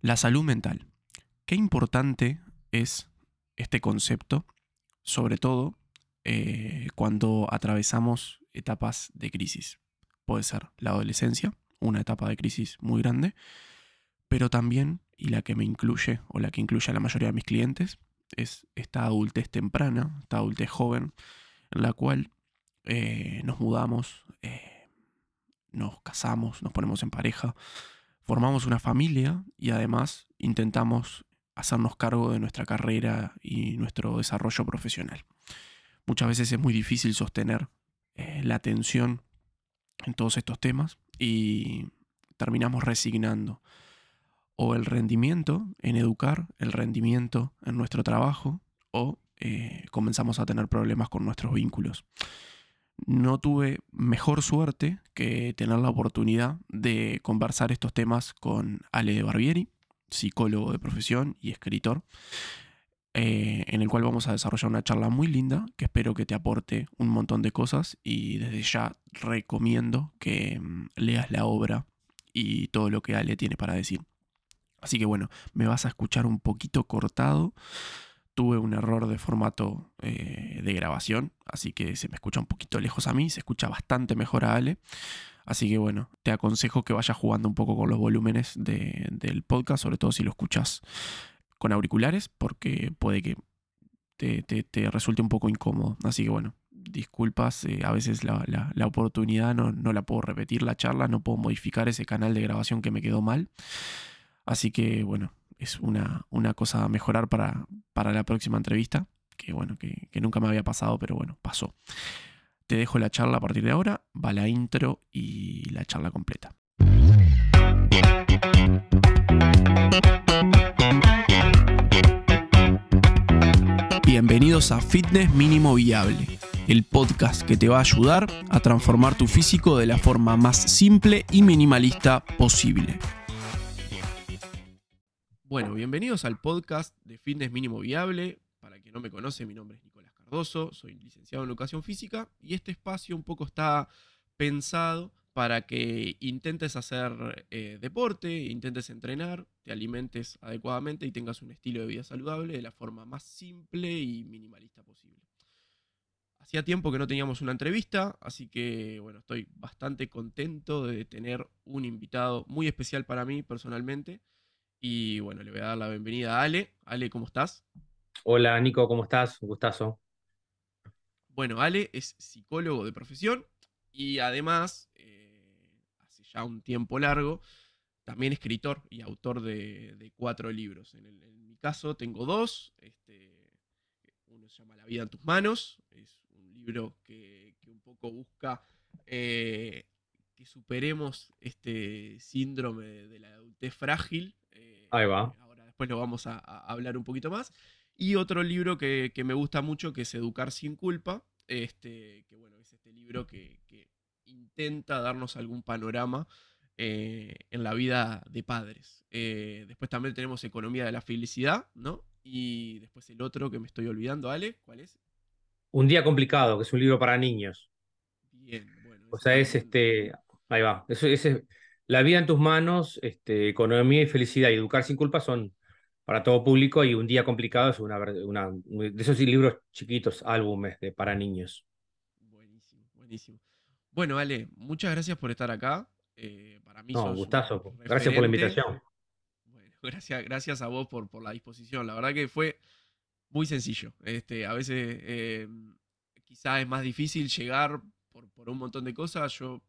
La salud mental. Qué importante es este concepto, sobre todo eh, cuando atravesamos etapas de crisis. Puede ser la adolescencia, una etapa de crisis muy grande, pero también, y la que me incluye, o la que incluye a la mayoría de mis clientes, es esta adultez temprana, esta adultez joven, en la cual eh, nos mudamos, eh, nos casamos, nos ponemos en pareja, formamos una familia y además intentamos hacernos cargo de nuestra carrera y nuestro desarrollo profesional. Muchas veces es muy difícil sostener eh, la atención en todos estos temas y terminamos resignando o el rendimiento en educar, el rendimiento en nuestro trabajo, o eh, comenzamos a tener problemas con nuestros vínculos. No tuve mejor suerte que tener la oportunidad de conversar estos temas con Ale Barbieri, psicólogo de profesión y escritor, eh, en el cual vamos a desarrollar una charla muy linda que espero que te aporte un montón de cosas y desde ya recomiendo que mm, leas la obra y todo lo que Ale tiene para decir. Así que bueno, me vas a escuchar un poquito cortado. Tuve un error de formato eh, de grabación, así que se me escucha un poquito lejos a mí, se escucha bastante mejor a Ale. Así que bueno, te aconsejo que vayas jugando un poco con los volúmenes del podcast, sobre todo si lo escuchas con auriculares, porque puede que te, resulte un poco incómodo. Así que bueno, disculpas, eh, a veces la, oportunidad no, no, la puedo repetir, la charla, no puedo modificar ese canal de grabación que me quedó mal. Así que bueno, es una, una cosa a mejorar para, para, la próxima entrevista, que bueno, que, nunca me había pasado, pero bueno, pasó. Te dejo la charla a partir de ahora, va la intro y la charla completa. Bienvenidos a Fitness Mínimo Viable, el podcast que te va a ayudar a transformar tu físico de la forma más simple y minimalista posible. Bueno, bienvenidos al podcast de Fitness Mínimo Viable. Para quien no me conoce, mi nombre es Nicolás Cardoso, soy licenciado en Educación Física y este espacio un poco está pensado para que intentes hacer eh, deporte, intentes entrenar, te alimentes adecuadamente y tengas un estilo de vida saludable de la forma más simple y minimalista posible. Hacía tiempo que no teníamos una entrevista, así que bueno, estoy bastante contento de tener un invitado muy especial para mí personalmente y bueno, le voy a dar la bienvenida a Ale. Ale, ¿cómo estás? Hola, Nico, ¿cómo estás? Un gustazo. Bueno, Ale es psicólogo de profesión y además, eh, hace ya un tiempo largo, también escritor y autor de, cuatro libros. En, mi caso tengo dos. Este, uno se llama La vida en tus manos. Es un libro que, un poco busca eh, que superemos este síndrome de la adultez frágil Ahí va. Ahora después lo vamos a, hablar un poquito más. Y otro libro que, me gusta mucho, que es Educar sin culpa, este, que bueno, es este libro que, intenta darnos algún panorama eh, en la vida de padres. Eh, después también tenemos Economía de la Felicidad, ¿no? Y después el otro que me estoy olvidando, Ale, ¿cuál es? Un día complicado, que es un libro para niños. Bien, bueno. O sea, es este. Ahí va. Eso, ese, la vida en tus manos, este, economía y felicidad y educar sin culpa son para todo público y un día complicado es una, una de esos libros chiquitos, álbumes de, para niños. Buenísimo, buenísimo. Bueno, Ale, muchas gracias por estar acá. Eh, para mí no, gustazo. Gracias por la invitación. Bueno, gracias, gracias a vos por, por la disposición. La verdad que fue muy sencillo. Este, a veces eh, quizás es más difícil llegar por, por un montón de cosas. Yo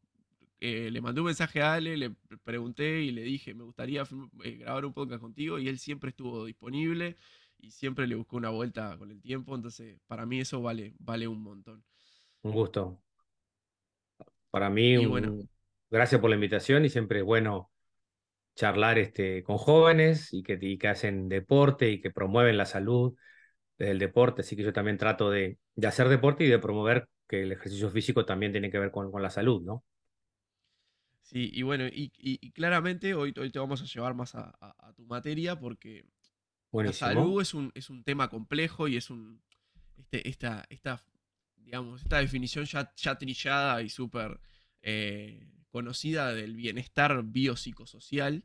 eh, le mandé un mensaje a Ale, le pregunté y le dije, me gustaría eh, grabar un podcast contigo y él siempre estuvo disponible y siempre le buscó una vuelta con el tiempo, entonces para mí eso vale, vale un montón. Un gusto. Para mí, gracias por la invitación y siempre es bueno charlar este, con jóvenes y que, que hacen deporte y que promueven la salud del deporte, así que yo también trato de, hacer deporte y de promover que el ejercicio físico también tiene que ver con, con la salud, ¿no? Sí, y bueno, y, claramente hoy, hoy te vamos a llevar más a, tu materia porque la salud es un, es un tema complejo y es un este, esta, esta, digamos, esta definición ya, ya trillada y súper eh, conocida del bienestar biopsicosocial.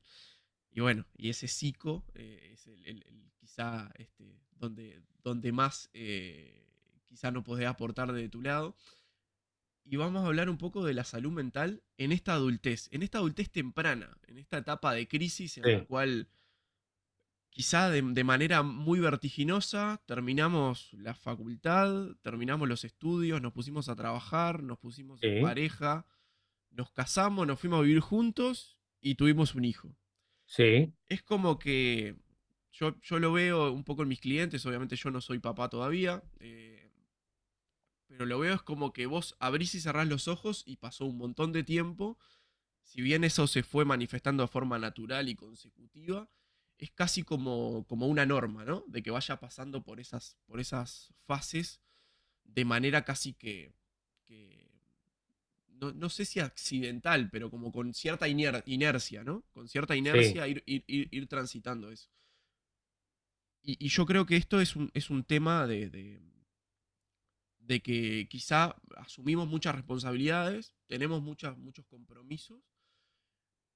y bueno, y ese psico eh, es el, quizá este, donde, donde más eh, quizá no podés aportar de tu lado. Y vamos a hablar un poco de la salud mental en esta adultez, en esta adultez temprana, en esta etapa de crisis en la cual quizá de, manera muy vertiginosa terminamos la facultad, terminamos los estudios, nos pusimos a trabajar, nos pusimos en pareja, nos casamos, nos fuimos a vivir juntos y tuvimos un hijo. Sí. Es como que yo, yo lo veo un poco en mis clientes, obviamente yo no soy papá todavía, eh, pero lo veo es como que vos abrís y cerrás los ojos y pasó un montón de tiempo, si bien eso se fue manifestando de forma natural y consecutiva, es casi como, como una norma, ¿no? De que vaya pasando por esas, por esas fases de manera casi que, no, sé si accidental, pero como con cierta inercia, ¿no? Con cierta inercia ir, ir, transitando eso. Y, yo creo que esto es un, es un tema de, de, que quizá asumimos muchas responsabilidades, tenemos muchas, muchos compromisos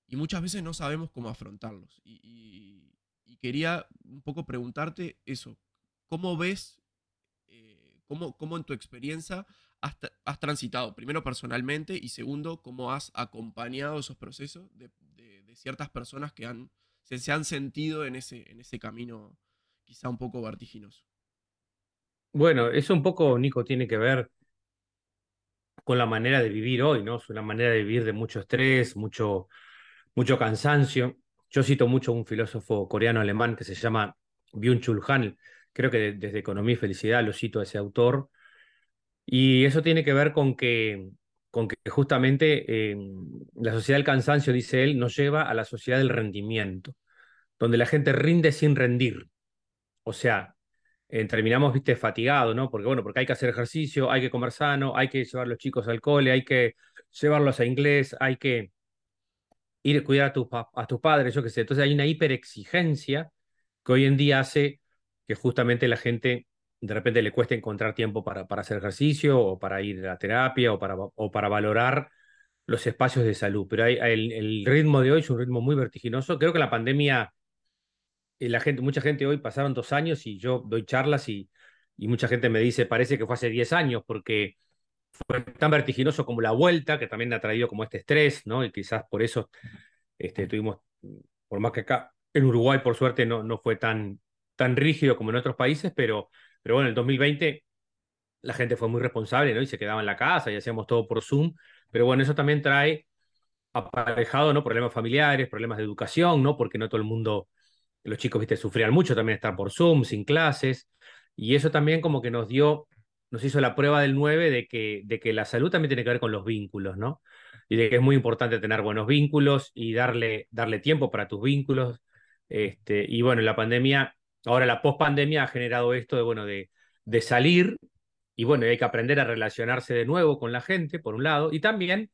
y muchas veces no sabemos cómo afrontarlos. Y, quería un poco preguntarte eso, ¿cómo ves, eh, cómo, cómo en tu experiencia has, transitado, primero personalmente y segundo, cómo has acompañado esos procesos de, ciertas personas que han, se, han sentido en ese, en ese camino quizá un poco vertiginoso. Bueno, eso un poco, Nico, tiene que ver con la manera de vivir hoy, ¿no? Es una manera de vivir de mucho estrés, mucho, mucho cansancio. Yo cito mucho a un filósofo coreano-alemán que se llama Byung-Chul Han, creo que desde Economía y Felicidad lo cito a ese autor, y eso tiene que ver con que, con que justamente eh, la sociedad del cansancio, dice él, nos lleva a la sociedad del rendimiento, donde la gente rinde sin rendir. O sea, eh, terminamos, viste, fatigados, ¿no? Porque, bueno, porque hay que hacer ejercicio, hay que comer sano, hay que llevar a los chicos al cole, hay que llevarlos a inglés, hay que ir a cuidar a, tus, a tus padres, yo qué sé. Entonces hay una hiperexigencia que hoy en día hace que justamente la gente de repente le cuesta encontrar tiempo para, para hacer ejercicio o para ir a la terapia o para, o para valorar los espacios de salud. Pero el, ritmo de hoy es un ritmo muy vertiginoso. Creo que la pandemia, la gente, mucha gente hoy pasaron dos años y yo doy charlas y, y mucha gente me dice, parece que fue hace diez años porque fue tan vertiginoso como la vuelta, que también ha traído como este estrés, ¿no? Y quizás por eso este, tuvimos, por más que acá en Uruguay, por suerte, no, no fue tan, tan rígido como en otros países, pero pero bueno, en el 2020 la gente fue muy responsable, ¿no? Y se quedaba en la casa y hacíamos todo por Zoom. Pero bueno, eso también trae aparejado, ¿no? Problemas familiares, problemas de educación, ¿no? Porque no todo el mundo, los chicos, viste, sufrían mucho también estar por Zoom, sin clases. Y eso también como que nos dio, nos hizo la prueba del 9 de que, de que la salud también tiene que ver con los vínculos, ¿no? Y de que es muy importante tener buenos vínculos y darle, darle tiempo para tus vínculos. Este, y bueno, la pandemia Ahora la pospandemia ha generado esto de, bueno, de, de salir y bueno, hay que aprender a relacionarse de nuevo con la gente, por un lado, y también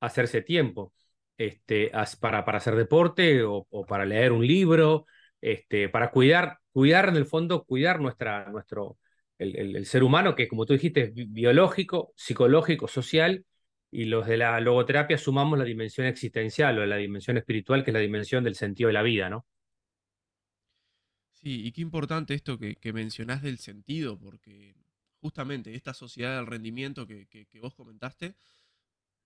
hacerse tiempo este, para, para hacer deporte o, para leer un libro, este, para cuidar, cuidar en el fondo, cuidar nuestra, nuestro, el, el, ser humano, que como tú dijiste, es biológico, psicológico, social, y los de la logoterapia sumamos la dimensión existencial o la dimensión espiritual, que es la dimensión del sentido de la vida, ¿no? Sí, y qué importante esto que, mencionás del sentido, porque justamente esta sociedad del rendimiento que, vos comentaste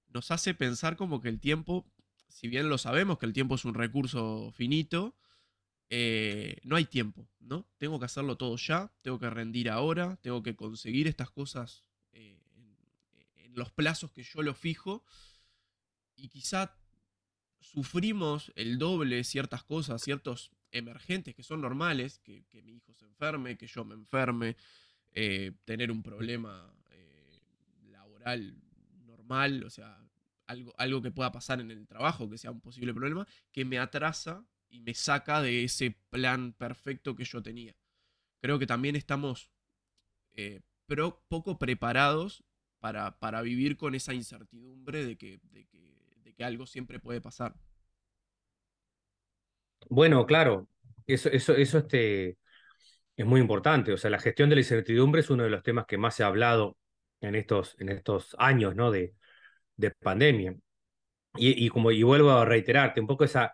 nos hace pensar como que el tiempo, si bien lo sabemos que el tiempo es un recurso finito, eh, no hay tiempo, ¿no? Tengo que hacerlo todo ya, tengo que rendir ahora, tengo que conseguir estas cosas eh, en, los plazos que yo lo fijo y quizá sufrimos el doble ciertas cosas, ciertos emergentes que son normales, que, mi hijo se enferme, que yo me enferme, eh, tener un problema laboral normal, o sea, algo, algo que pueda pasar en el trabajo, que sea un posible problema, que me atrasa y me saca de ese plan perfecto que yo tenía. Creo que también estamos eh, poco preparados para, para, vivir con esa incertidumbre de que, de que algo siempre puede pasar. Bueno, claro, eso, eso, eso este, es muy importante. O sea, la gestión de la incertidumbre es uno de los temas que más se ha hablado en estos, en estos años ¿no? de, de pandemia. Y, y, como, y vuelvo a reiterarte, un poco esa,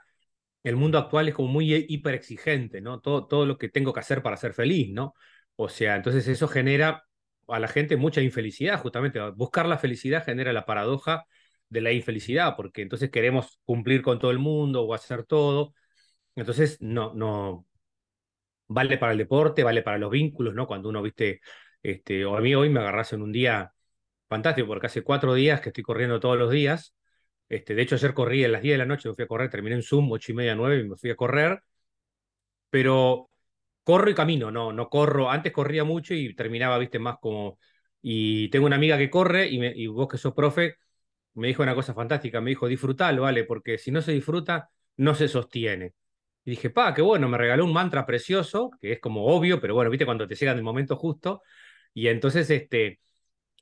el mundo actual es como muy hiper exigente, ¿no? Todo, todo lo que tengo que hacer para ser feliz, ¿no? O sea, entonces eso genera a la gente mucha infelicidad, justamente. Buscar la felicidad genera la paradoja de la infelicidad, porque entonces queremos cumplir con todo el mundo o hacer todo. Entonces, no, no, vale para el deporte, vale para los vínculos, ¿no? Cuando uno, viste, este, o a mí hoy me agarras en un día fantástico, porque hace cuatro días que estoy corriendo todos los días. Este, de hecho, ayer corrí a las 10 de la noche, me fui a correr, terminé en Zoom, ocho y media, nueve, y me fui a correr. Pero corro y camino, no, no corro. Antes corría mucho y terminaba, viste, más como. Y tengo una amiga que corre y, me, vos que sos profe, me dijo una cosa fantástica, me dijo, disfrutalo, ¿vale? Porque si no se disfruta, no se sostiene. Y dije, pa, qué bueno, me regaló un mantra precioso, que es como obvio, pero bueno, viste cuando te llega en el momento justo. Y entonces, este,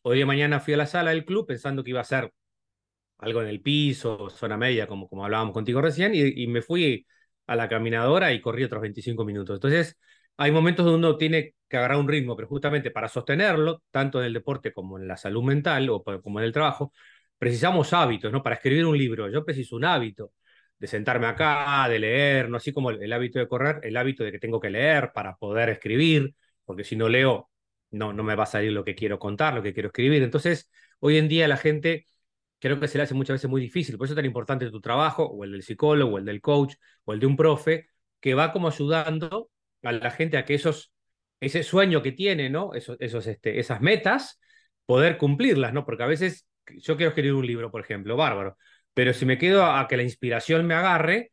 hoy de mañana fui a la sala del club pensando que iba a ser algo en el piso, zona media, como, como hablábamos contigo recién, y, y me fui a la caminadora y corrí otros 25 minutos. Entonces, hay momentos donde uno tiene que agarrar un ritmo, pero justamente para sostenerlo, tanto en el deporte como en la salud mental o como en el trabajo, precisamos hábitos, ¿no? Para escribir un libro, yo preciso un hábito de sentarme acá, de leer, no así como el, hábito de correr, el hábito de que tengo que leer para poder escribir, porque si no leo, no, no me va a salir lo que quiero contar, lo que quiero escribir. Entonces, hoy en día la gente creo que se le hace muchas veces muy difícil, por eso es tan importante tu trabajo, o el del psicólogo, o el del coach, o el de un profe, que va como ayudando a la gente a que esos, ese sueño que tiene, ¿no? Esos, esos, este, esas metas, poder cumplirlas, ¿no? Porque a veces yo quiero escribir un libro, por ejemplo, bárbaro, pero si me quedo a que la inspiración me agarre,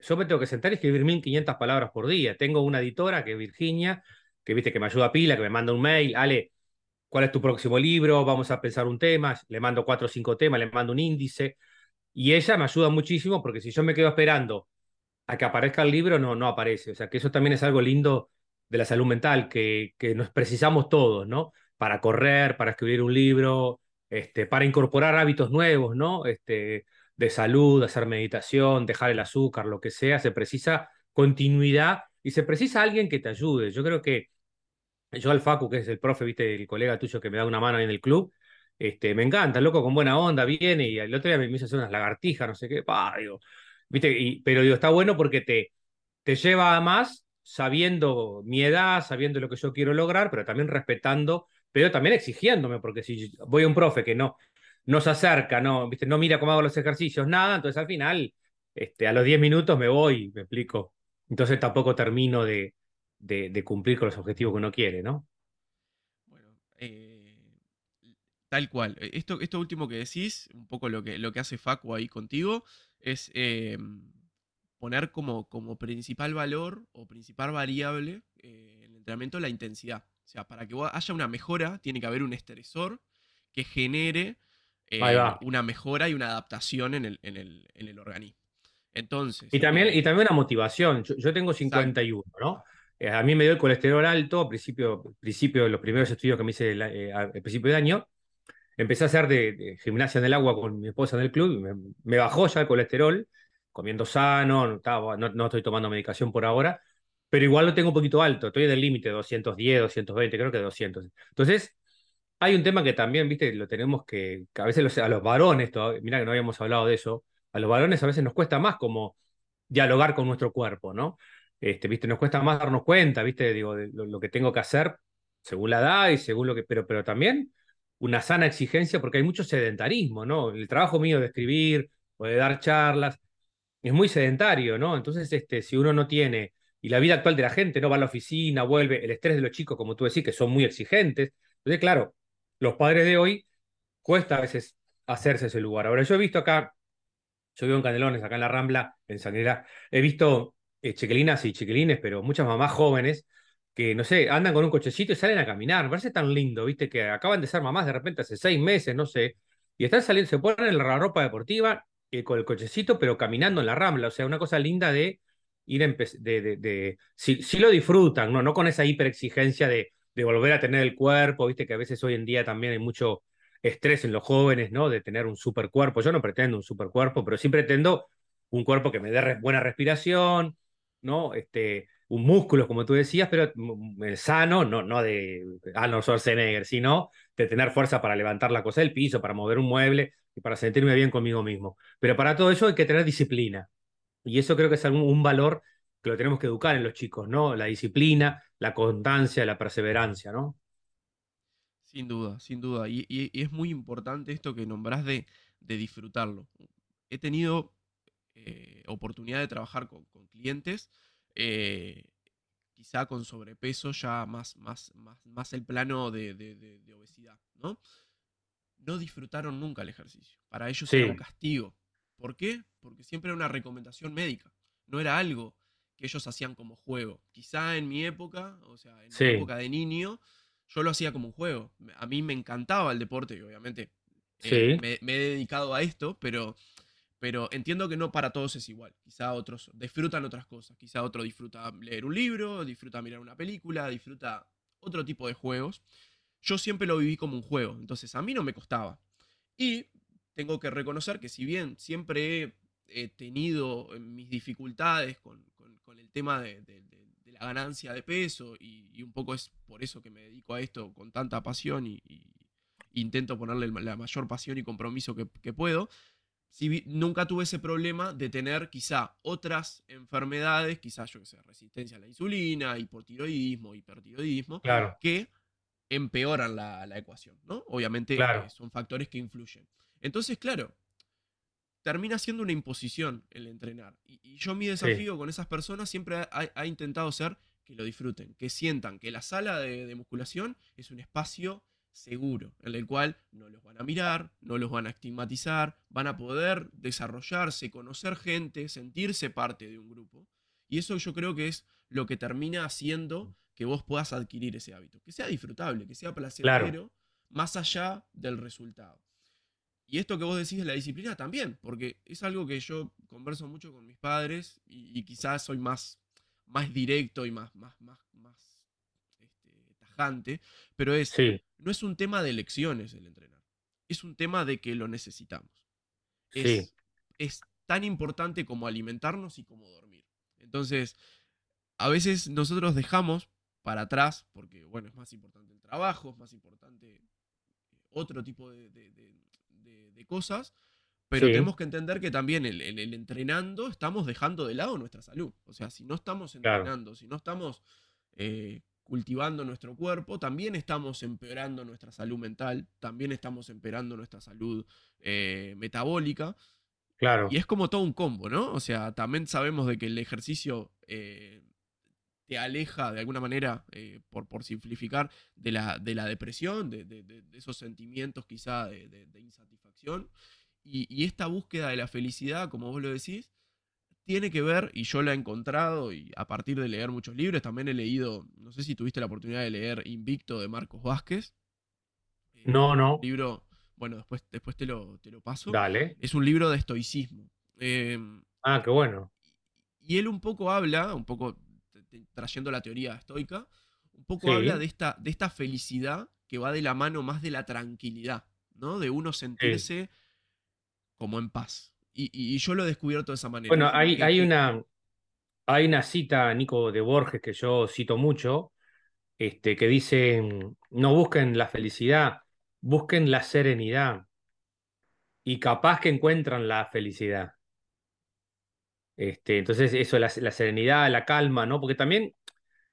yo me tengo que sentar y escribir 1500 palabras por día. Tengo una editora que es Virginia, que viste que me ayuda a pila, que me manda un mail, Ale, ¿cuál es tu próximo libro? Vamos a pensar un tema, le mando cuatro o cinco temas, le mando un índice, y ella me ayuda muchísimo porque si yo me quedo esperando a que aparezca el libro, no, no aparece. O sea que eso también es algo lindo de la salud mental, que, que nos precisamos todos, ¿no? Para correr, para escribir un libro, este, para incorporar hábitos nuevos, ¿no? Este, de salud, hacer meditación, dejar el azúcar, lo que sea, se precisa continuidad y se precisa alguien que te ayude. Yo creo que yo al Facu, que es el profe, viste, el colega tuyo que me da una mano ahí en el club, este, me encanta, loco, con buena onda, viene y el otro día me hizo hacer unas lagartijas, no sé qué, pa, viste, pero digo, está bueno porque te, te lleva a más sabiendo mi edad, sabiendo lo que yo quiero lograr, pero también respetando pero también exigiéndome, porque si voy a un profe que no, no se acerca, no, ¿viste? no mira cómo hago los ejercicios, nada, entonces al final, este, a los 10 minutos me voy, me explico. Entonces tampoco termino de, de, cumplir con los objetivos que uno quiere, ¿no? Bueno, eh, tal cual. Esto, esto último que decís, un poco lo que, lo que hace Facu ahí contigo, es eh, poner como, como principal valor o principal variable eh, en el entrenamiento la intensidad. O sea, para que haya una mejora, tiene que haber un estresor que genere eh, una mejora y una adaptación en el, en el, en el organismo. Entonces. Y también, eh, y también una motivación. Yo, tengo 51, ¿no? Eh, a mí me dio el colesterol alto a principio, principio de los primeros estudios que me hice al principio de año. Empecé a hacer de, gimnasia en el agua con mi esposa en el club y me, bajó ya el colesterol, comiendo sano, no, estaba, no estoy tomando medicación por ahora, pero igual lo tengo un poquito alto, estoy en el límite, 210, 220, creo que 200. Entonces, hay un tema que también, viste, lo tenemos que, a veces a los varones, mira que no habíamos hablado de eso, a los varones a veces nos cuesta más como dialogar con nuestro cuerpo, ¿no? Este, viste, nos cuesta más darnos cuenta, viste, digo, de lo, que tengo que hacer según la edad y según lo que, pero, pero también una sana exigencia porque hay mucho sedentarismo, ¿no? El trabajo mío de escribir o de dar charlas es muy sedentario, ¿no? Entonces, este, si uno no tiene y la vida actual de la gente, no va a la oficina, vuelve, el estrés de los chicos, como tú decís, que son muy exigentes. Entonces, claro, los padres de hoy cuesta a veces hacerse ese lugar. Ahora, yo he visto acá, yo vivo en Canelones, acá en la Rambla, en Sanguera, he visto eh, chiquilinas y chiquilines, pero muchas mamás jóvenes que, no sé, andan con un cochecito y salen a caminar. Me parece tan lindo, viste, que acaban de ser mamás de repente hace seis meses, no sé, y están saliendo, se ponen la ropa deportiva eh, con el cochecito, pero caminando en la Rambla. O sea, una cosa linda de ir de, de, si, lo disfrutan, ¿no? no con esa hiperexigencia de, de volver a tener el cuerpo, viste que a veces hoy en día también hay mucho estrés en los jóvenes, ¿no? De tener un super cuerpo. Yo no pretendo un super cuerpo, pero sí pretendo un cuerpo que me dé buena respiración, ¿no? Este, un músculo, como tú decías, pero sano, no, no de Arnold Schwarzenegger, sino de tener fuerza para levantar la cosa del piso, para mover un mueble y para sentirme bien conmigo mismo. Pero para todo eso hay que tener disciplina. Y eso creo que es un, valor que lo tenemos que educar en los chicos, ¿no? La disciplina, la constancia, la perseverancia, ¿no? Sin duda, sin duda. Y, es muy importante esto que nombrás de, disfrutarlo. He tenido eh, oportunidad de trabajar con, clientes, eh, quizá con sobrepeso, ya más, más, más, más el plano de, obesidad, ¿no? No disfrutaron nunca el ejercicio. Para ellos era un castigo. ¿Por qué? Porque siempre era una recomendación médica. No era algo que ellos hacían como juego. Quizá en mi época, o sea, en mi época de niño, yo lo hacía como un juego. A mí me encantaba el deporte y obviamente eh, me, he dedicado a esto, pero, pero entiendo que no para todos es igual. Quizá otros disfrutan otras cosas. Quizá otro disfruta leer un libro, disfruta mirar una película, disfruta otro tipo de juegos. Yo siempre lo viví como un juego, entonces a mí no me costaba. Y tengo que reconocer que si bien siempre he, tenido mis dificultades con, el tema de, la ganancia de peso y, un poco es por eso que me dedico a esto con tanta pasión y, intento ponerle la mayor pasión y compromiso que, puedo, si, nunca tuve ese problema de tener quizá otras enfermedades, quizá yo que sé, resistencia a la insulina, hipotiroidismo, hipertiroidismo, que empeoran la, ecuación, ¿no? Obviamente eh, son factores que influyen. Entonces, claro, termina siendo una imposición el entrenar. Y, yo mi desafío con esas personas siempre ha, intentado ser que lo disfruten, que sientan que la sala de, musculación es un espacio seguro, en el cual no los van a mirar, no los van a estigmatizar, van a poder desarrollarse, conocer gente, sentirse parte de un grupo. Y eso yo creo que es lo que termina haciendo que vos puedas adquirir ese hábito, que sea disfrutable, que sea placentero, más allá del resultado. Y esto que vos decís de la disciplina también, porque es algo que yo converso mucho con mis padres y, quizás soy más, más directo y más, más, más, más tajante, pero es, no es un tema de elecciones el entrenar, es un tema de que lo necesitamos. Es, es tan importante como alimentarnos y como dormir. Entonces, a veces nosotros dejamos para atrás, porque bueno, es más importante el trabajo, es más importante otro tipo de de, cosas, pero tenemos que entender que también en el, entrenando estamos dejando de lado nuestra salud. O sea, si no estamos entrenando, si no estamos eh, cultivando nuestro cuerpo, también estamos empeorando nuestra salud mental, también estamos empeorando nuestra salud eh, metabólica. Claro. Y es como todo un combo, ¿no? O sea, también sabemos de que el ejercicio eh, te aleja de alguna manera, eh, por, por, simplificar, de la, de la depresión, de, esos sentimientos quizá de, insatisfacción. Y, esta búsqueda de la felicidad, como vos lo decís, tiene que ver, y yo la he encontrado, y a partir de leer muchos libros, también he leído, no sé si tuviste la oportunidad de leer Invicto de Marcos Vázquez. Eh, no, no. libro, bueno, después, después te, lo, te lo paso. Dale. Es un libro de estoicismo. Em, ah, qué bueno. Y él un poco habla, un poco trayendo la teoría estoica, un poco habla de esta, de esta felicidad que va de la mano más de la tranquilidad, ¿no? De uno sentirse como en paz. Y, yo lo he descubierto de esa manera. Bueno, hay, hay, una, hay una cita, Nico, de Borges, que yo cito mucho, este, que dice, no busquen la felicidad, busquen la serenidad. Y capaz que encuentran la felicidad. Este, entonces, eso, la, serenidad, la calma, ¿no? Porque también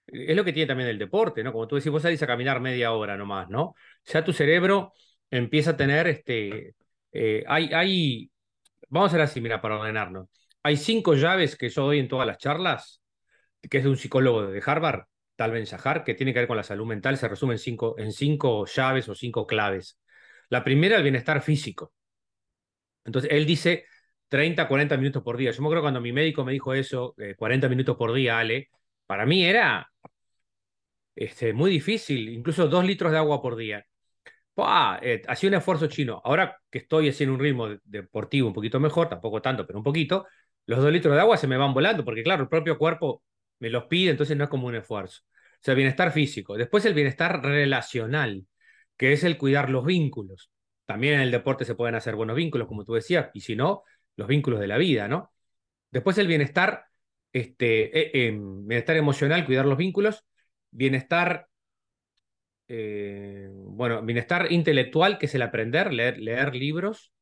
es lo que tiene también el deporte, ¿no? Como tú decís, vos salís a caminar media hora nomás, ¿no? Ya tu cerebro empieza a tener, este, eh, hay, hay, vamos a ver así, mira, para ordenarnos. Hay cinco llaves que yo doy en todas las charlas, que es de un psicólogo de Harvard, Tal Ben Shahar, que tiene que ver con la salud mental, se resume en cinco, en cinco llaves o cinco claves. La primera, el bienestar físico. Entonces, él dice, 30, 40 minutos por día. Yo me acuerdo cuando mi médico me dijo eso, 40 minutos por día, Ale, para mí era este, muy difícil, incluso dos litros de agua por día. Eh, hacía un esfuerzo chino. Ahora que estoy haciendo un ritmo deportivo un poquito mejor, tampoco tanto, pero un poquito, los dos litros de agua se me van volando, porque claro, el propio cuerpo me los pide, entonces no es como un esfuerzo. O sea, bienestar físico. Después el bienestar relacional, que es el cuidar los vínculos. También en el deporte se pueden hacer buenos vínculos, como tú decías, y si no, los vínculos de la vida, ¿no? Después el bienestar, este, eh, em, bienestar emocional, cuidar los vínculos, bienestar, eh, bueno, bienestar intelectual, que es el aprender, leer, libros,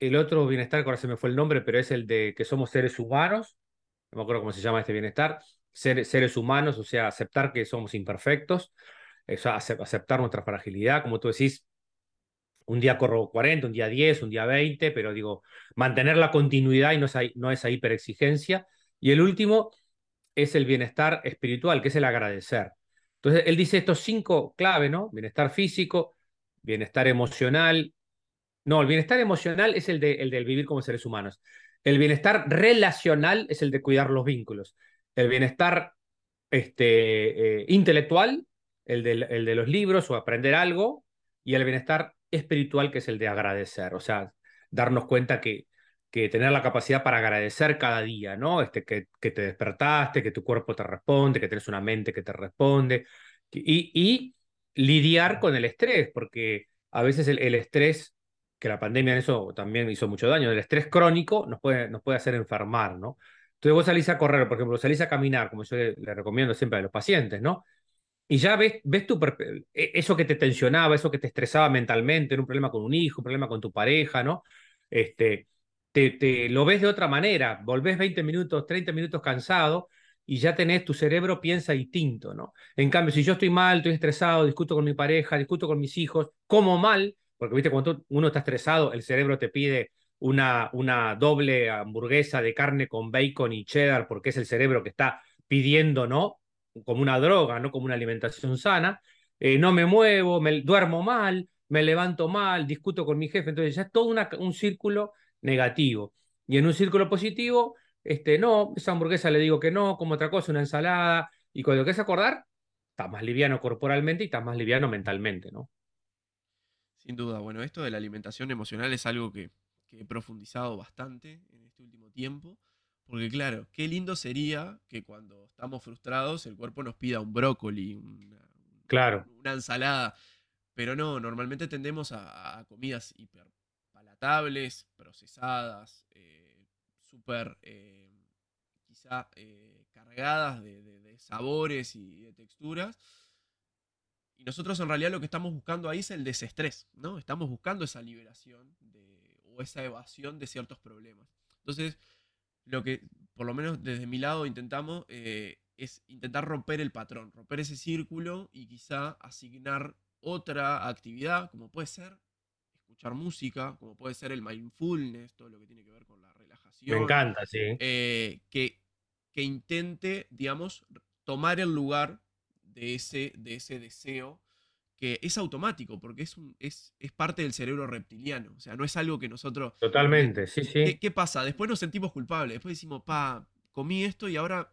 el otro bienestar, ahora se me fue el nombre, pero es el de que somos seres humanos, no me acuerdo cómo se llama este bienestar, seres humanos, o sea, aceptar que somos imperfectos, aceptar nuestra fragilidad, como tú decís, un día corro 40, un día 10, un día 20, pero digo, mantener la continuidad y no esa, no esa hiperexigencia. Y el último es el bienestar espiritual, que es el agradecer. Entonces, él dice estos cinco claves, ¿no? Bienestar físico, bienestar emocional. No, el bienestar emocional es el, de, el del vivir como seres humanos. El bienestar relacional es el de cuidar los vínculos. El bienestar este, eh, intelectual, el de, el de los libros o aprender algo. Y el bienestar espiritual, que es el de agradecer. O sea, darnos cuenta que, que tener la capacidad para agradecer cada día, ¿no? Este, que, que te despertaste, que tu cuerpo te responde, que tienes una mente que te responde. Y, lidiar con el estrés, porque a veces el, estrés que la pandemia en eso también hizo mucho daño. El estrés crónico nos puede, nos puede hacer enfermar, ¿no? Entonces vos salís a correr, por ejemplo, salís a caminar, como yo le, recomiendo siempre a los pacientes, ¿no? Y ya ves, ves tu, e, eso que te tensionaba, eso que te estresaba mentalmente, en un problema con un hijo, un problema con tu pareja, ¿no? Este, te, lo ves de otra manera, volvés 20 minutos, 30 minutos cansado y ya tenés, tu cerebro piensa distinto, ¿no? En cambio, si yo estoy mal, estoy estresado, discuto con mi pareja, discuto con mis hijos, como mal, porque viste, cuando uno está estresado, el cerebro te pide una, una doble hamburguesa de carne con bacon y cheddar, porque es el cerebro que está pidiendo, ¿no? Como una droga, no como una alimentación sana. Eh, no me muevo, me duermo mal, me levanto mal, discuto con mi jefe. Entonces ya es todo un círculo negativo. Y en un círculo positivo, este, no, esa hamburguesa le digo que no, como otra cosa, una ensalada. Y cuando quieres acordar, estás más liviano corporalmente y estás más liviano mentalmente, ¿no? Sin duda, bueno, esto de la alimentación emocional es algo que, he profundizado bastante en este último tiempo, porque claro, qué lindo sería que cuando estamos frustrados el cuerpo nos pida un brócoli, una, claro. una ensalada, pero no, normalmente tendemos a, comidas hiper procesadas, eh, súper eh, quizá eh, cargadas de sabores y de texturas y nosotros en realidad lo que estamos buscando ahí es el desestrés, ¿no? Estamos buscando esa liberación o esa evasión de ciertos problemas. Entonces, lo que por lo menos desde mi lado intentamos eh, es intentar romper el patrón, romper ese círculo y quizá asignar otra actividad, como puede ser escuchar música, como puede ser el mindfulness, todo lo que tiene que ver con la relajación. Me encanta, sí. Eh, que, que intente, digamos, tomar el lugar de ese, de ese deseo que es automático, porque es, un, es, es, parte del cerebro reptiliano. O sea, no es algo que nosotros. Totalmente, sí, sí. ¿Qué, pasa? Después nos sentimos culpables. Después decimos, pa, comí esto y ahora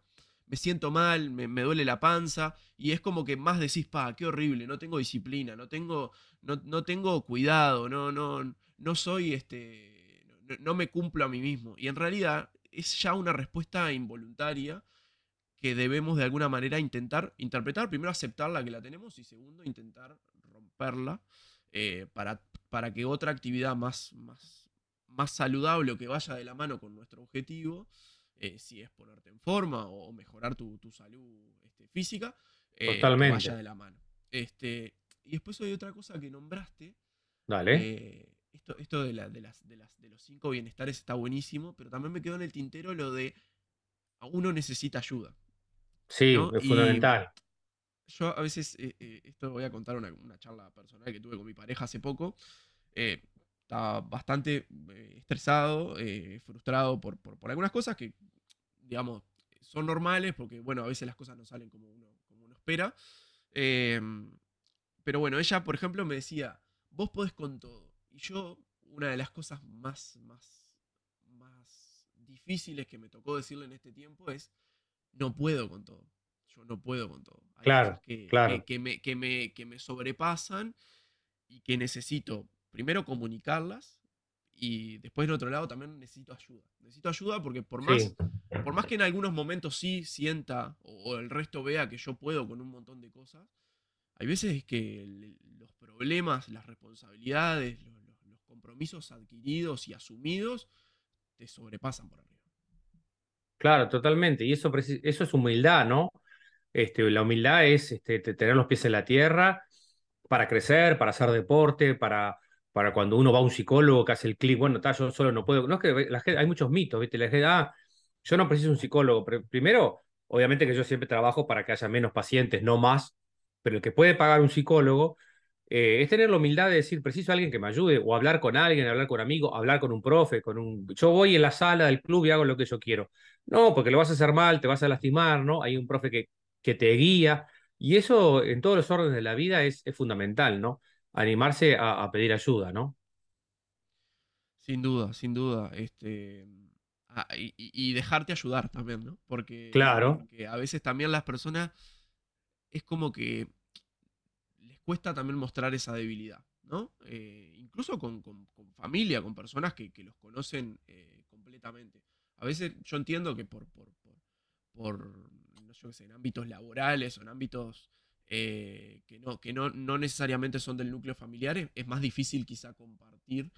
me siento mal, me, duele la panza. Y es como que más decís, pa, qué horrible, no tengo disciplina, no tengo, no, no tengo cuidado, no, no, no soy este. no me cumplo a mí mismo. Y en realidad es ya una respuesta involuntaria que debemos de alguna manera intentar interpretar, primero aceptarla que la tenemos y segundo intentar romperla eh, para, para que otra actividad más, más, más saludable o que vaya de la mano con nuestro objetivo, eh, si es ponerte en forma o mejorar tu, salud este, física, eh, vaya de la mano. Este, y después hay otra cosa que nombraste. Dale. esto esto de, de, las, de, las, de los cinco bienestares está buenísimo, pero también me quedó en el tintero lo de uno necesita ayuda. Sí, es fundamental. Yo a veces, eh, eh, esto voy a contar una, charla personal que tuve con mi pareja hace poco. Eh, estaba bastante estresado, frustrado por, por, algunas cosas que, digamos, son normales porque, bueno, a veces las cosas no salen como uno, como uno espera. Em, pero bueno, ella, por ejemplo, me decía, vos podés con todo. Y yo, una de las cosas más, más, más difíciles que me tocó decirle en este tiempo es, no puedo con todo. Yo no puedo con todo. claro, que, claro. Que, me, que, me, que me sobrepasan y que necesito primero comunicarlas y después en otro lado también necesito ayuda. Necesito ayuda porque por más, por más que en algunos momentos sí sienta o, el resto vea que yo puedo con un montón de cosas, hay veces que los problemas, las responsabilidades, los, los compromisos adquiridos y asumidos te sobrepasan por arriba. Claro, totalmente. Y eso, eso es humildad, ¿no? Este, la humildad es este, tener los pies en la tierra para crecer, para hacer deporte, para, para cuando uno va a un psicólogo que hace el clic, bueno, está, yo solo no puedo. No es que hay muchos mitos, ¿viste? La gente, ah, yo no preciso un psicólogo. Pero primero, obviamente que yo siempre trabajo para que haya menos pacientes, no más, pero el que puede pagar un psicólogo eh, es tener la humildad de decir, preciso a alguien que me ayude, o hablar con alguien, hablar con amigos, hablar con un profe, con un... Yo voy en la sala del club y hago lo que yo quiero. No, porque lo vas a hacer mal, te vas a lastimar, ¿no? Hay un profe que, que te guía, y eso en todos los órdenes de la vida es fundamental, ¿no? Animarse a, pedir ayuda, ¿no? Sin duda, sin duda. Este, y, dejarte ayudar también, ¿no? Porque, claro. porque a veces también las personas es como que cuesta también mostrar esa debilidad, ¿no? Eh, incluso con, familia, con personas que, los conocen eh, completamente. A veces yo entiendo que por, por, no sé, en ámbitos laborales o en ámbitos eh, que, no, que no, no, necesariamente son del núcleo familiar, es más difícil quizá compartir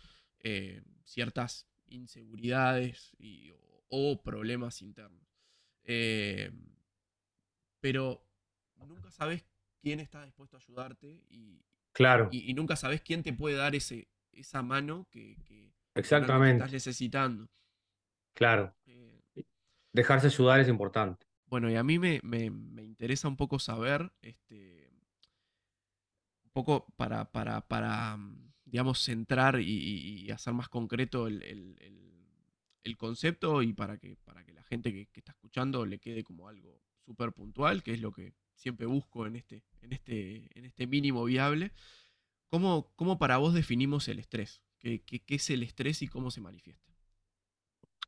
ciertas inseguridades o, problemas internos. pero nunca sabes quién está dispuesto a ayudarte y, claro. y, nunca sabes quién te puede dar ese, esa mano que, Exactamente. estás necesitando. Claro. Eh, Dejarse ayudar es importante. Bueno, y a mí me, me, interesa un poco saber, este, un poco para, para, para digamos, centrar y, hacer más concreto el, el, concepto y para que, para que la gente que, está escuchando le quede como algo súper puntual, que es lo que siempre busco en este, en este, en este mínimo viable. ¿Cómo, ¿Cómo, para vos definimos el estrés? ¿Qué, ¿Qué, es el estrés y cómo se manifiesta?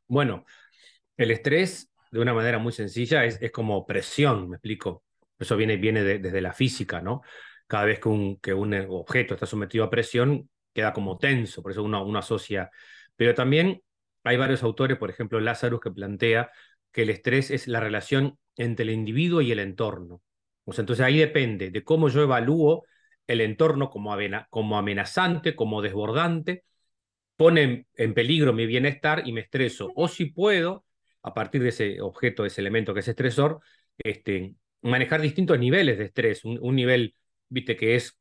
Bueno, el estrés, de una manera muy sencilla, es, es como presión, me explico. Eso viene, viene desde la física, ¿no? Cada vez que un, que un objeto está sometido a presión, queda como tenso, por eso uno, uno asocia. Pero también hay varios autores, por ejemplo, Lázaro, que plantea que el estrés es la relación entre el individuo y el entorno entonces ahí depende de cómo yo evalúo el entorno como, como amenazante, como desbordante, pone en, peligro mi bienestar y me estreso. O si puedo, a partir de ese objeto, de ese elemento que es estresor, este, manejar distintos niveles de estrés. Un, nivel, viste, que es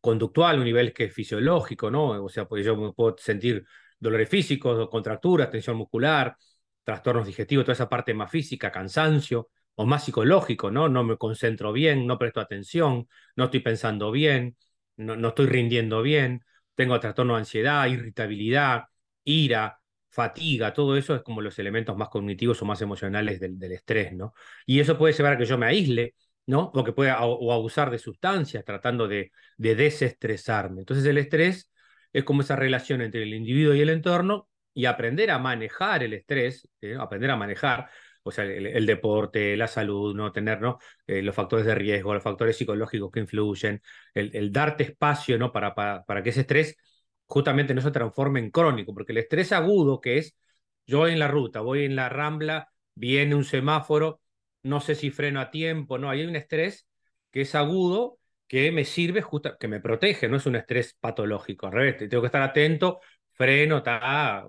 conductual, un nivel que es fisiológico, ¿no? O sea, pues yo puedo sentir dolores físicos, contracturas, tensión muscular, trastornos digestivos, toda esa parte más física, cansancio o más psicológico, ¿no? No me concentro bien, no presto atención, no estoy pensando bien, no, no estoy rindiendo bien, tengo trastorno de ansiedad, irritabilidad, ira, fatiga, todo eso es como los elementos más cognitivos o más emocionales del, estrés, ¿no? Y eso puede llevar a que yo me aísle, ¿no? O que pueda o, abusar de sustancias tratando de, de desestresarme. Entonces el estrés es como esa relación entre el individuo y el entorno y aprender a manejar el estrés, ¿eh? aprender a manejar, o sea, el, deporte, la salud, ¿no? Tener ¿no? Eh, los factores de riesgo, los factores psicológicos que influyen, el, darte espacio ¿no? Para, para, que ese estrés justamente no se transforme en crónico, porque el estrés agudo, que es yo voy en la ruta, voy en la rambla, viene un semáforo, no sé si freno a tiempo, no, hay un estrés que es agudo, que me sirve, justo, que me protege, no es un estrés patológico, al revés, tengo que estar atento, freno, está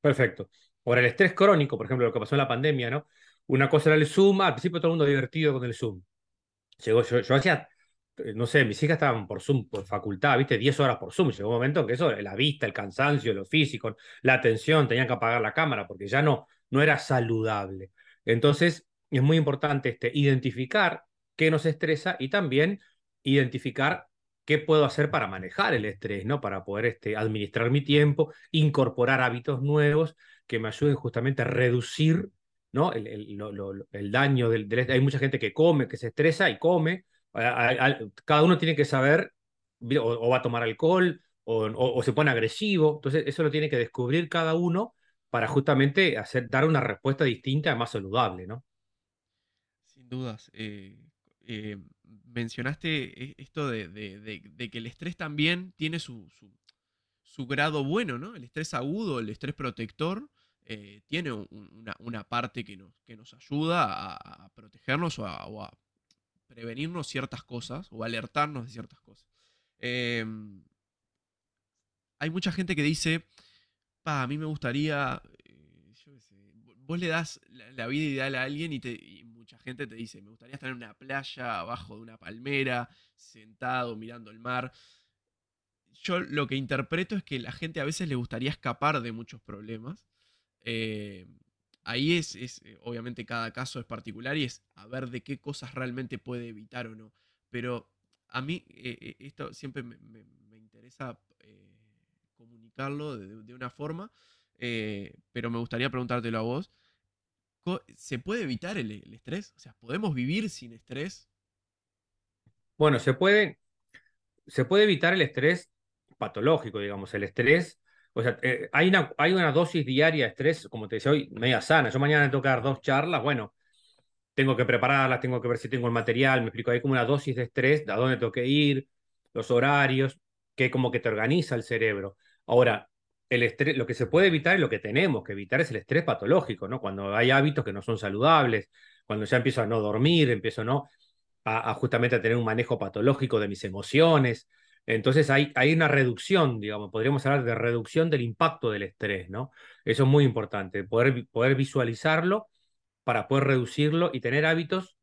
perfecto. Ahora, el estrés crónico, por ejemplo, lo que pasó en la pandemia, ¿no? Una cosa era el Zoom, al principio todo el mundo divertido con el Zoom. Llegó, yo, yo hacía, no sé, mis hijas estaban por Zoom, por facultad, viste, 10 horas por Zoom. Llegó un momento en que eso, la vista, el cansancio, lo físico, la atención, tenían que apagar la cámara porque ya no, no era saludable. Entonces, es muy importante este, identificar qué nos estresa y también identificar qué puedo hacer para manejar el estrés, ¿no? Para poder este, administrar mi tiempo, incorporar hábitos nuevos que me ayuden justamente a reducir ¿no? el, el, daño del, Hay mucha gente que come, que se estresa y come. Cada uno tiene que saber, o, va a tomar alcohol, o, se pone agresivo. Entonces, eso lo tiene que descubrir cada uno para justamente hacer, dar una respuesta distinta, más saludable, ¿no? Sin dudas. Eh, eh, mencionaste e, esto de, que el estrés también tiene su, grado bueno, ¿no? El estrés agudo, el estrés protector, eh, tiene una, parte que nos, que nos ayuda a, protegernos o a, prevenirnos ciertas cosas o alertarnos de ciertas cosas. Em, hay mucha gente que dice, pa, a mí me gustaría, eh, vos le das la, vida ideal a alguien y, mucha gente te dice, me gustaría estar en una playa, abajo de una palmera, sentado, mirando el mar. yo lo que interpreto es que la gente a veces le gustaría escapar de muchos problemas. Eh, ahí es, es, eh, obviamente cada caso es particular y es a ver de qué cosas realmente puede evitar o no. Pero a mí eh, esto siempre me, interesa comunicarlo de, una forma, pero me gustaría preguntártelo a vos. ¿Se puede evitar el, el estrés? O sea, ¿podemos vivir sin estrés? Bueno, se puede, se puede evitar el estrés patológico, digamos, el estrés. O sea, eh, hay, una, hay una dosis diaria de estrés, como te decía hoy, media sana. Yo mañana tengo que dar dos charlas, bueno, tengo que prepararlas, tengo que ver si tengo el material, me explico, hay como una dosis de estrés, a dónde tengo que ir, los horarios, que como que te organiza el cerebro. Ahora, el estrés, lo que se puede evitar y lo que tenemos que evitar es el estrés patológico, ¿no? Cuando hay hábitos que no son saludables, cuando ya empiezo a no dormir, empiezo no a, a justamente a tener un manejo patológico de mis emociones, entonces hay, una reducción, digamos, podríamos hablar de reducción del impacto del estrés, ¿no? Eso es muy importante, poder, poder visualizarlo para poder reducirlo y tener hábitos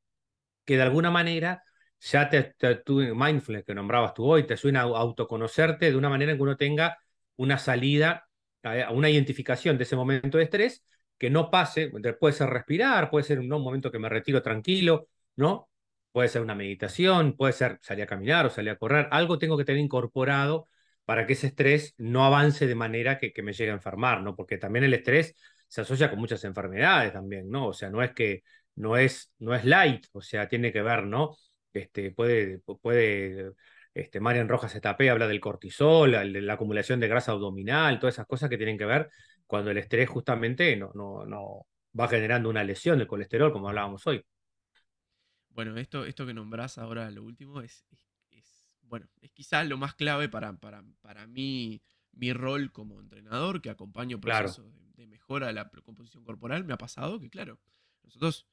que de alguna manera ya te, te, mindfulness que nombrabas tú hoy, te suena a autoconocerte de una manera en que uno tenga una salida, a una identificación de ese momento de estrés, que no pase, puede ser respirar, puede ser un momento que me retiro tranquilo, ¿no? Puede ser una meditación, puede ser salir a caminar o salir a correr. Algo tengo que tener incorporado para que ese estrés no avance de manera que, que me llegue a enfermar, ¿no? Porque también el estrés se asocia con muchas enfermedades también, ¿no? O sea, no es que no es, no es light, o sea, tiene que ver, ¿no? Este, puede, puede, este, Marian Rojas Etapé habla del cortisol, la, la, acumulación de grasa abdominal, todas esas cosas que tienen que ver cuando el estrés justamente no, no, no va generando una lesión del colesterol, como hablábamos hoy. Bueno, esto, esto que nombrás ahora, lo último, es, bueno, es quizás lo más clave para, para, para mí, mi rol como entrenador, que acompaño procesos de, mejora de la composición corporal. Me ha pasado que, claro, nosotros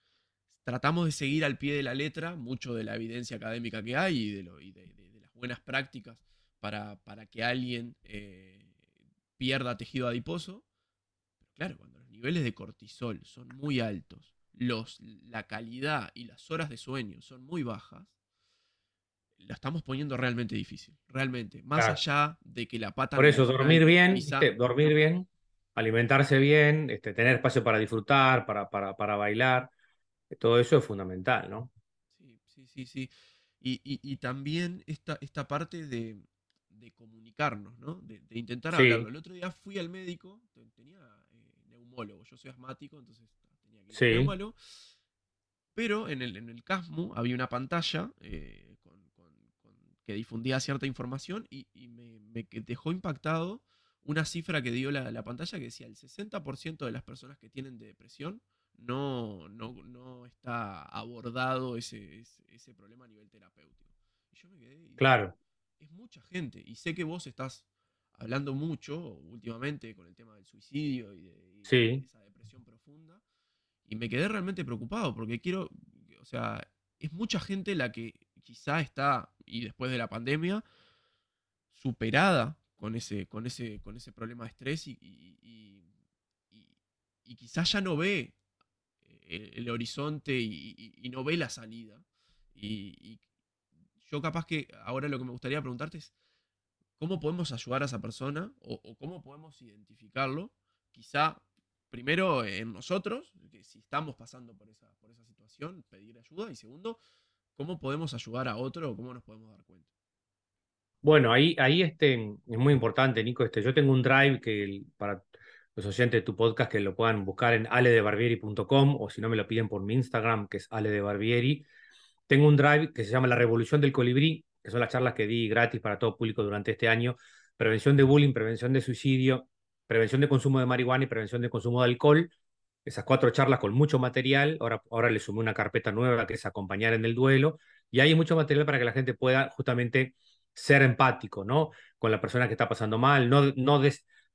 tratamos de seguir al pie de la letra mucho de la evidencia académica que hay y de, lo, y de, las buenas prácticas para, para que alguien eh, pierda tejido adiposo. Pero claro, cuando los niveles de cortisol son muy altos los, la calidad y las horas de sueño son muy bajas, la estamos poniendo realmente difícil. Realmente. Más allá de que la pata. Por eso, dormir bien, dormir bien, alimentarse bien, este, tener espacio para disfrutar, para, para, para bailar. Todo eso es fundamental, ¿no? Sí, sí, sí, sí. Y, y, también esta, esta parte de, de comunicarnos, ¿no? De, intentar hablarlo. El otro día fui al médico, tenía eh, neumólogo, yo soy asmático, entonces sí. Pero en el, en el CASMU había una pantalla eh, que difundía cierta información y, me, dejó impactado una cifra que dio la, pantalla que decía el 60% de las personas que tienen depresión no, no, está abordado ese, ese, problema a nivel terapéutico. Y yo me quedé. claro. Es mucha gente. Y sé que vos estás hablando mucho últimamente con el tema del suicidio y de, esa depresión profunda. Y me quedé realmente preocupado porque quiero, o sea, es mucha gente la que quizá está, y después de la pandemia, superada con ese, con ese, con ese problema de estrés y, y, quizás ya no ve el, horizonte y, no ve la salida. Y, yo capaz que ahora lo que me gustaría preguntarte es, ¿cómo podemos ayudar a esa persona o cómo podemos identificarlo? Quizá primero en nosotros, que si estamos pasando por esa, por esa situación, pedir ayuda. Y segundo, cómo podemos ayudar a otro o cómo nos podemos dar cuenta. Bueno, ahí, ahí este, es muy importante, Nico. Este, yo tengo un drive que para los oyentes de tu podcast que lo puedan buscar en aledebarbieri.com o si no me lo piden por mi Instagram, que es aledebarbieri. Tengo un drive que se llama La Revolución del Colibrí, que son las charlas que di gratis para todo público durante este año. Prevención de bullying, prevención de suicidio, prevención de consumo de marihuana y prevención de consumo de alcohol. Esas cuatro charlas con mucho material. Ahora, ahora le sumé una carpeta nueva que es acompañar en el duelo. Y hay mucho material para que la gente pueda justamente ser empático, ¿no? Con la persona que está pasando mal, no, no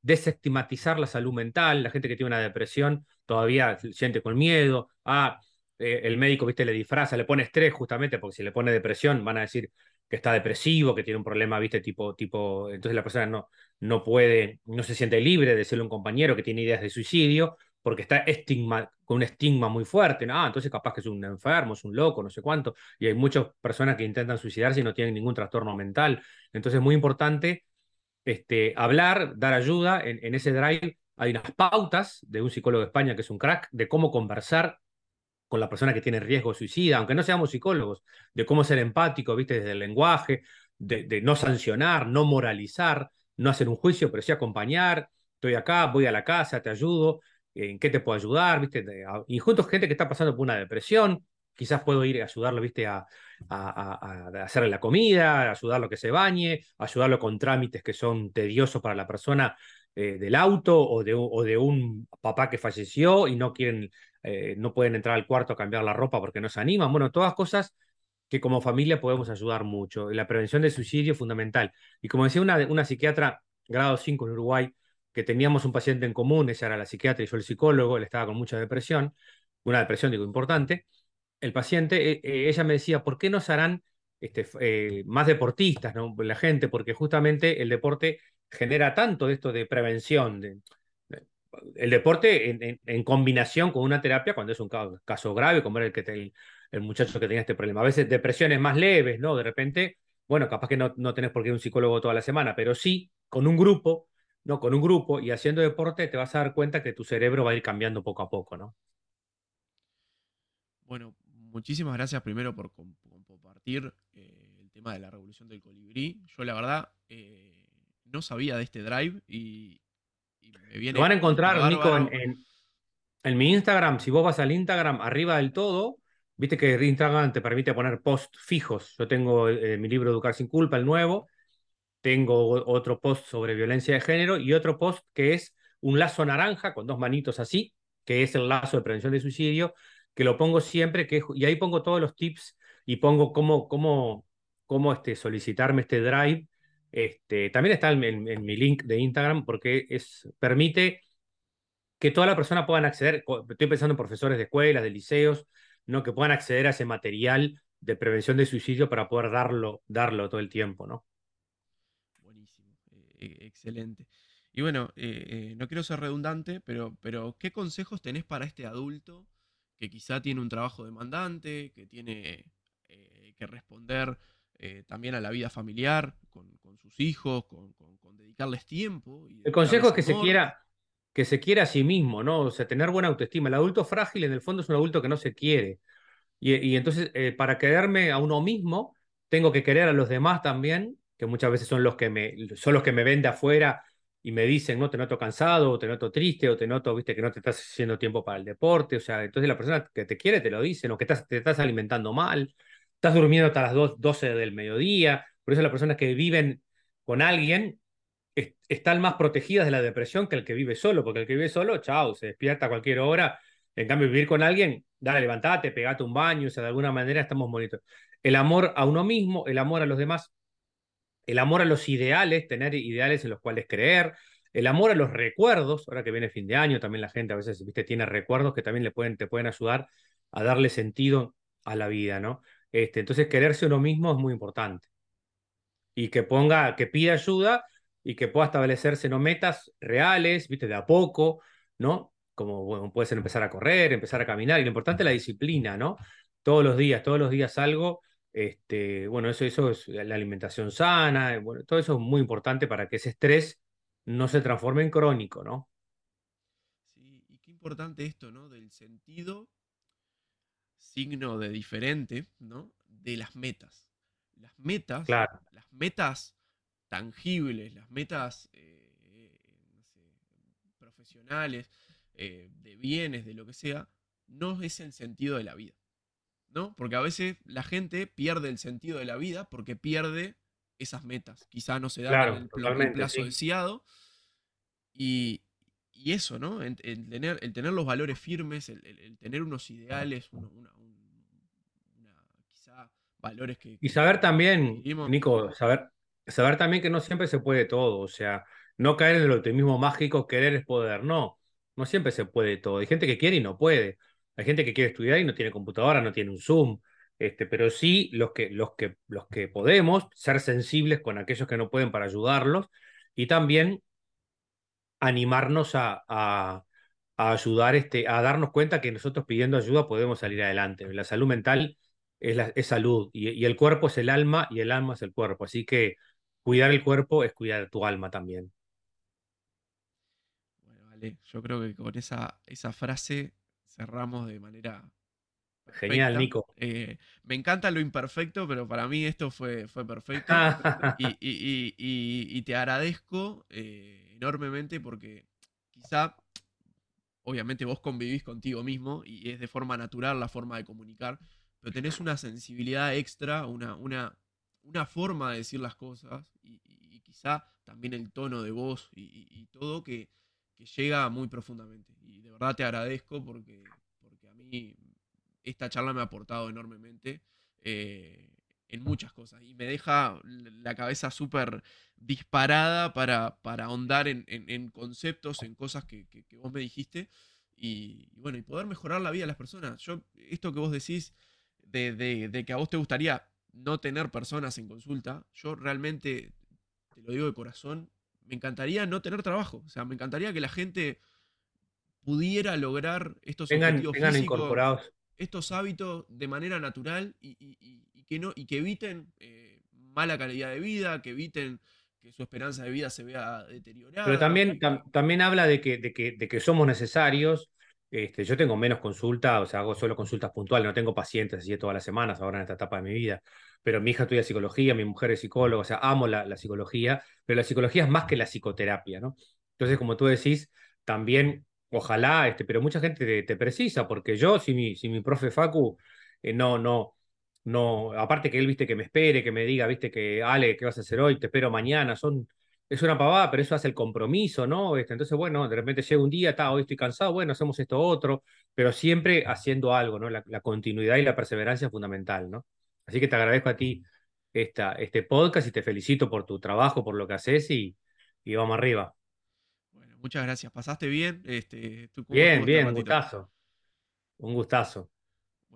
desestigmatizar la salud mental. La gente que tiene una depresión todavía siente con miedo. Ah, eh, el médico, viste, le disfraza, le pone estrés justamente, porque si le pone depresión van a decir, que está depresivo, que tiene un problema, viste, tipo, tipo, entonces la persona no, no puede, no se siente libre de ser un compañero que tiene ideas de suicidio, porque está estigma, con un estigma muy fuerte, ¿no? Ah, entonces capaz que es un enfermo, es un loco, no sé cuánto, y hay muchas personas que intentan suicidarse y no tienen ningún trastorno mental. Entonces es muy importante este, hablar, dar ayuda. En, en ese drive hay unas pautas de un psicólogo de España que es un crack, de cómo conversar con la persona que tiene riesgo suicida, aunque no seamos psicólogos, de cómo ser empático, ¿viste? Desde el lenguaje, de, no sancionar, no moralizar, no hacer un juicio, pero sí acompañar. Estoy acá, voy a la casa, te ayudo, en qué te puedo ayudar, ¿viste? Y junto a gente que está pasando por una depresión, quizás puedo ir a ayudarlo, ¿viste? A, a, hacerle la comida, a ayudarlo a que se bañe, ayudarlo con trámites que son tediosos para la persona eh, del auto o de, o de un papá que falleció y no quieren eh, no pueden entrar al cuarto a cambiar la ropa porque no se animan. Bueno, todas cosas que como familia podemos ayudar mucho. La prevención del suicidio es fundamental. Y como decía una, una psiquiatra grado 5 en Uruguay, que teníamos un paciente en común, ella era la psiquiatra y yo el psicólogo, él estaba con mucha depresión, una depresión, digo, importante. El paciente, eh, eh, ella me decía, ¿por qué no harán este, más deportistas, ¿no? la gente? Porque justamente el deporte genera tanto de esto de prevención, de, el deporte en, combinación con una terapia cuando es un caso, grave, como era el, que el, muchacho que tenía este problema. A veces depresiones más leves, ¿no? De repente, bueno, capaz que no, no tenés por qué ir a un psicólogo toda la semana, pero sí con un grupo, ¿no? Con un grupo y haciendo deporte te vas a dar cuenta que tu cerebro va a ir cambiando poco a poco, ¿no? Bueno, muchísimas gracias primero por compartir eh, el tema de la revolución del colibrí. Yo la verdad eh, no sabía de este drive y, lo van a encontrar, Nico, en, en, mi Instagram. Si vos vas al Instagram, arriba del todo, viste que Instagram te permite poner post fijos. Yo tengo eh, mi libro Educar sin culpa, el nuevo. Tengo otro post sobre violencia de género y otro post que es un lazo naranja con dos manitos así, que es el lazo de prevención de suicidio, que lo pongo siempre, que, y ahí pongo todos los tips y pongo cómo, cómo, cómo este, solicitarme este drive este, también está en, mi link de Instagram porque es, permite que toda la persona puedan acceder, estoy pensando en profesores de escuelas, de liceos, ¿no? que puedan acceder a ese material de prevención de suicidio para poder darlo, darlo todo el tiempo. ¿no? Buenísimo, eh, eh, excelente. Y bueno, eh, no quiero ser redundante, pero, pero ¿qué consejos tenés para este adulto que quizá tiene un trabajo demandante, que tiene que responder eh, también a la vida familiar, con, sus hijos, con, dedicarles tiempo. el consejo es que se quiera que se quiera a sí mismo, ¿no? O sea, tener buena autoestima. El adulto frágil en el fondo es un adulto que no se quiere. Y, entonces, eh, para quererme a uno mismo, tengo que querer a los demás también, que muchas veces son los que me, son los que me ven de afuera y me dicen, no, te noto cansado, o te noto triste, o te noto, viste, que no te estás haciendo tiempo para el deporte. O sea, entonces la persona que te quiere te lo dice, o que te estás alimentando mal estás durmiendo hasta las 12 del mediodía. Por eso las personas que viven con alguien están más protegidas de la depresión que el que vive solo, porque el que vive solo, chao, se despierta a cualquier hora. En cambio, vivir con alguien, dale, levantate, pegate un baño, o sea, de alguna manera estamos bonitos. El amor a uno mismo, el amor a los demás, el amor a los ideales, tener ideales en los cuales creer, el amor a los recuerdos, ahora que viene fin de año, también la gente a veces, viste, tiene recuerdos que también le pueden, te pueden ayudar a darle sentido a la vida, ¿no? Este, entonces, quererse uno mismo es muy importante. Y que ponga, que pida ayuda y que pueda establecerse no metas reales, viste, de a poco, ¿no? Como bueno, puede ser empezar a correr, empezar a caminar. Y lo importante es la disciplina, ¿no? Todos los días, todos los días algo. Este, bueno, eso, eso es la alimentación sana, bueno, todo eso es muy importante para que ese estrés no se transforme en crónico, ¿no? Sí, y qué importante esto, ¿no? Del sentido signo de diferente, ¿no? De las metas. Las metas, las metas tangibles, las metas eh, profesionales, eh, de bienes, de lo que sea, no es el sentido de la vida. ¿No? Porque a veces la gente pierde el sentido de la vida porque pierde esas metas. Quizá no se da en el, plazo deseado. Y, y eso, ¿no? El, tener, el tener los valores firmes, el, tener unos ideales, una, quizá valores que... Y saber también, Nico, saber, saber también que no siempre se puede todo, o sea, no caer en el optimismo mágico, querer es poder, no, no siempre se puede todo. Hay gente que quiere y no puede. Hay gente que quiere estudiar y no tiene computadora, no tiene un Zoom. Este, pero sí los que, los, que, los que podemos ser sensibles con aquellos que no pueden para ayudarlos y también animarnos a, a, ayudar, este, a darnos cuenta que nosotros pidiendo ayuda podemos salir adelante. La salud mental es, la, es salud y, el cuerpo es el alma y el alma es el cuerpo. Así que cuidar el cuerpo es cuidar tu alma también. Bueno, vale, yo creo que con esa, esa frase cerramos de manera Genial, Nico. Eh, me encanta lo imperfecto, pero para mí esto fue, fue perfecto. y, te agradezco eh, enormemente porque quizá, obviamente vos convivís contigo mismo y es de forma natural la forma de comunicar, pero tenés una sensibilidad extra, una, una, una forma de decir las cosas y, quizá también el tono de voz y, todo que, que llega muy profundamente. Y de verdad te agradezco porque, porque a mí esta charla me ha aportado enormemente eh, en muchas cosas y me deja la cabeza súper disparada para, para ahondar en, conceptos, en cosas que, vos me dijiste y, bueno, y poder mejorar la vida de las personas. Yo, esto que vos decís de, que a vos te gustaría no tener personas en consulta, yo realmente, te lo digo de corazón, me encantaría no tener trabajo. O sea, me encantaría que la gente pudiera lograr estos objetivos físicos, incorporados estos hábitos de manera natural y, que, no, y que eviten eh, mala calidad de vida, que eviten que su esperanza de vida se vea deteriorada. Pero también, también habla de que, de, que, de que somos necesarios. Este, yo tengo menos consultas, o sea, hago solo consultas puntuales, no tengo pacientes así todas las semanas ahora en esta etapa de mi vida. Pero mi hija estudia psicología, mi mujer es psicóloga, o sea, amo la, psicología, pero la psicología es más que la psicoterapia, ¿no? Entonces, como tú decís, también Ojalá, este, pero mucha gente te, precisa, porque yo, si mi, si mi profe Facu, eh, no, no, no, aparte que él, viste, que me espere, que me diga, viste, que Ale, ¿qué vas a hacer hoy? Te espero mañana, son, es una pavada, pero eso hace el compromiso, ¿no? Este, entonces, bueno, de repente llega un día, está, hoy estoy cansado, bueno, hacemos esto otro, pero siempre haciendo algo, ¿no? La, continuidad y la perseverancia es fundamental, ¿no? Así que te agradezco a ti esta, este podcast y te felicito por tu trabajo, por lo que haces y, y vamos arriba muchas gracias. ¿Pasaste bien? Este, bien, bien, un gustazo. Un gustazo.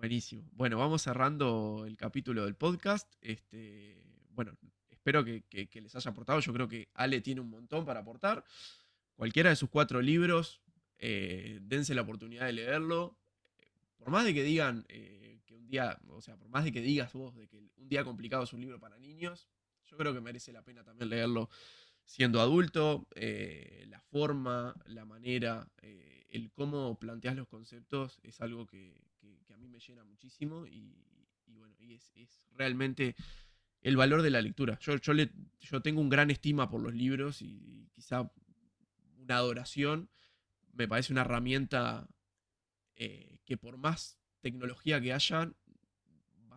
Buenísimo. Bueno, vamos cerrando el capítulo del podcast. Este, bueno, espero que, les haya aportado. Yo creo que Ale tiene un montón para aportar. Cualquiera de sus cuatro libros, eh, dense la oportunidad de leerlo. Por más de que digan eh, que un día, o sea, por más de que digas vos de que un día complicado es un libro para niños, yo creo que merece la pena también leerlo siendo adulto, eh, la forma, la manera, el cómo planteas los conceptos es algo que, mí me llena muchísimo y, bueno, es, realmente el valor de la lectura. Yo, yo, le, yo tengo un gran estima por los libros y, quizá una adoración. Me parece una herramienta eh, que por más tecnología que haya,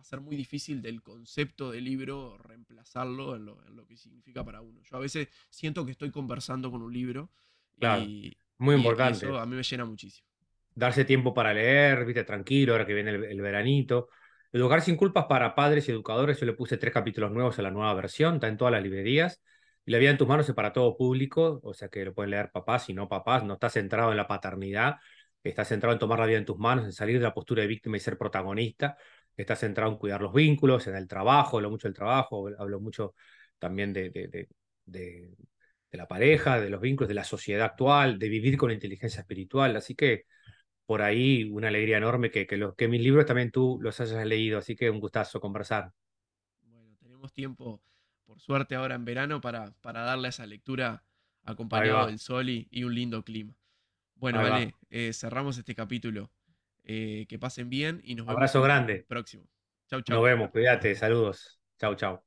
ser muy difícil del concepto del libro reemplazarlo en lo, que significa para uno. Yo a veces siento que estoy conversando con un libro y, muy importante. eso a mí me llena muchísimo. Darse tiempo para leer, viste, tranquilo, ahora que viene el, veranito. Educar sin culpas para padres y educadores, yo le puse tres capítulos nuevos a la nueva versión, está en todas las librerías. Y la vida en tus manos es para todo público, o sea que lo pueden leer papás y no papás, no está centrado en la paternidad, está centrado en tomar la vida en tus manos, en salir de la postura de víctima y ser protagonista está centrado en cuidar los vínculos, en el trabajo, hablo mucho del trabajo, hablo mucho también de, de, de, la pareja, de los vínculos, de la sociedad actual, de vivir con inteligencia espiritual. Así que por ahí una alegría enorme que, que, que mis libros también tú los hayas leído, así que un gustazo conversar. Bueno, tenemos tiempo, por suerte ahora en verano, para, para darle esa lectura acompañado del sol y, un lindo clima. Bueno, vale, eh, cerramos este capítulo. Eh, que pasen bien y nos vemos. Abrazo grande. Próximo. Chau, chau. Nos vemos, cuídate, saludos. Chau, chau.